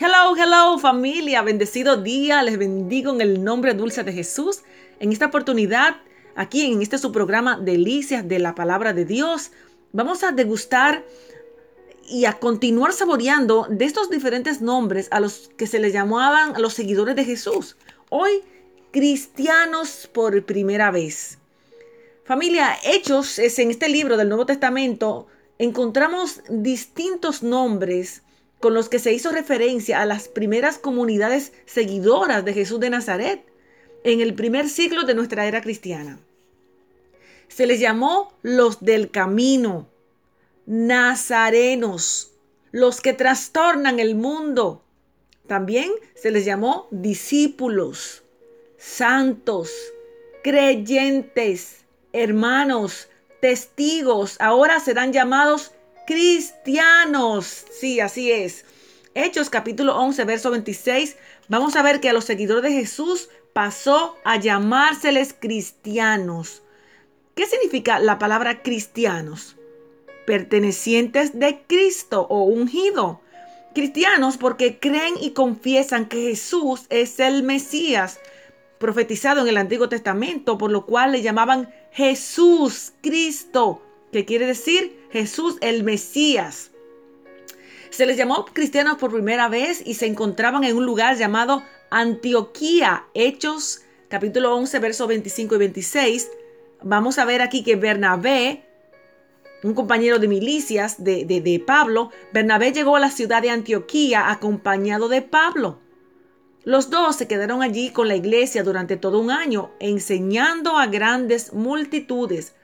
Hello, hello familia, bendecido día, les bendigo en el nombre dulce de Jesús. En esta oportunidad, aquí en este su programa Delicias de la Palabra de Dios, vamos a degustar y a continuar saboreando de estos diferentes nombres a los que se les llamaban a los seguidores de Jesús. Hoy, cristianos por primera vez. Familia, Hechos es en este libro del Nuevo Testamento, encontramos distintos nombres con los que se hizo referencia a las primeras comunidades seguidoras de Jesús de Nazaret en el primer siglo de nuestra era cristiana. Se les llamó los del camino, nazarenos, los que trastornan el mundo. También se les llamó discípulos, santos, creyentes, hermanos, testigos. Ahora serán llamados cristianos. Sí, así es. Hechos capítulo 11, verso 26. Vamos a ver que a los seguidores de Jesús pasó a llamárseles cristianos. ¿Qué significa la palabra cristianos? Pertenecientes de Cristo o ungido. Cristianos porque creen y confiesan que Jesús es el Mesías, profetizado en el Antiguo Testamento, por lo cual le llamaban Jesús Cristo, que quiere decir Jesús el Mesías. Se les llamó cristianos por primera vez y se encontraban en un lugar llamado Antioquía, Hechos capítulo 11, versos 25 y 26. Vamos a ver aquí que Bernabé, un compañero de milicias de, de, de Pablo, Bernabé llegó a la ciudad de Antioquía acompañado de Pablo. Los dos se quedaron allí con la iglesia durante todo un año, enseñando a grandes multitudes.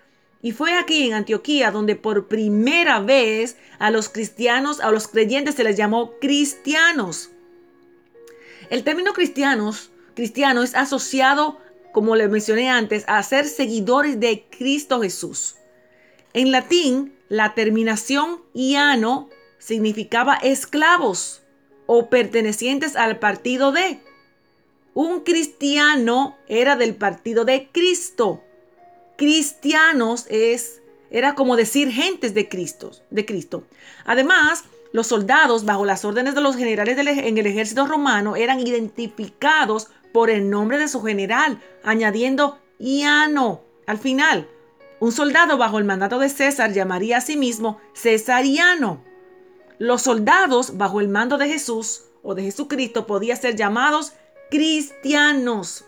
Y fue aquí en Antioquía donde por primera vez a los cristianos, a los creyentes se les llamó cristianos. El término cristianos, cristiano es asociado, como les mencioné antes, a ser seguidores de Cristo Jesús. En latín, la terminación iano significaba esclavos o pertenecientes al partido de. Un cristiano era del partido de Cristo cristianos es era como decir gentes de Cristo, de Cristo. Además, los soldados bajo las órdenes de los generales en el ejército romano eran identificados por el nombre de su general, añadiendo Iano al final. Un soldado bajo el mandato de César llamaría a sí mismo Cesariano. Los soldados bajo el mando de Jesús o de Jesucristo podían ser llamados cristianos.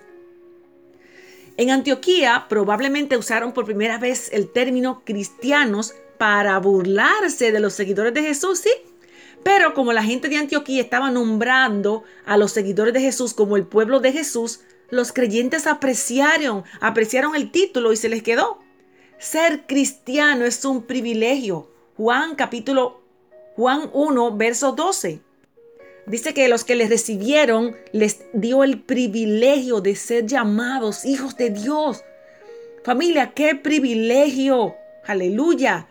En Antioquía probablemente usaron por primera vez el término cristianos para burlarse de los seguidores de Jesús, sí. Pero como la gente de Antioquía estaba nombrando a los seguidores de Jesús como el pueblo de Jesús, los creyentes apreciaron, apreciaron el título y se les quedó. Ser cristiano es un privilegio. Juan capítulo Juan 1, verso 12. Dice que los que les recibieron les dio el privilegio de ser llamados hijos de Dios. Familia, qué privilegio. Aleluya.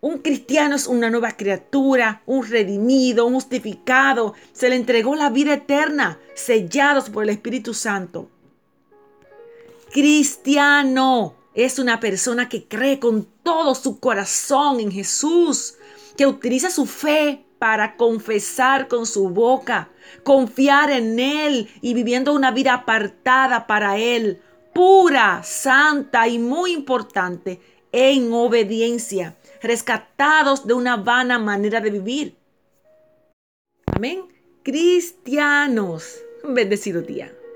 Un cristiano es una nueva criatura, un redimido, un justificado. Se le entregó la vida eterna, sellados por el Espíritu Santo. Cristiano es una persona que cree con todo su corazón en Jesús, que utiliza su fe para confesar con su boca, confiar en Él y viviendo una vida apartada para Él, pura, santa y muy importante, en obediencia, rescatados de una vana manera de vivir. Amén. Cristianos. Bendecido día.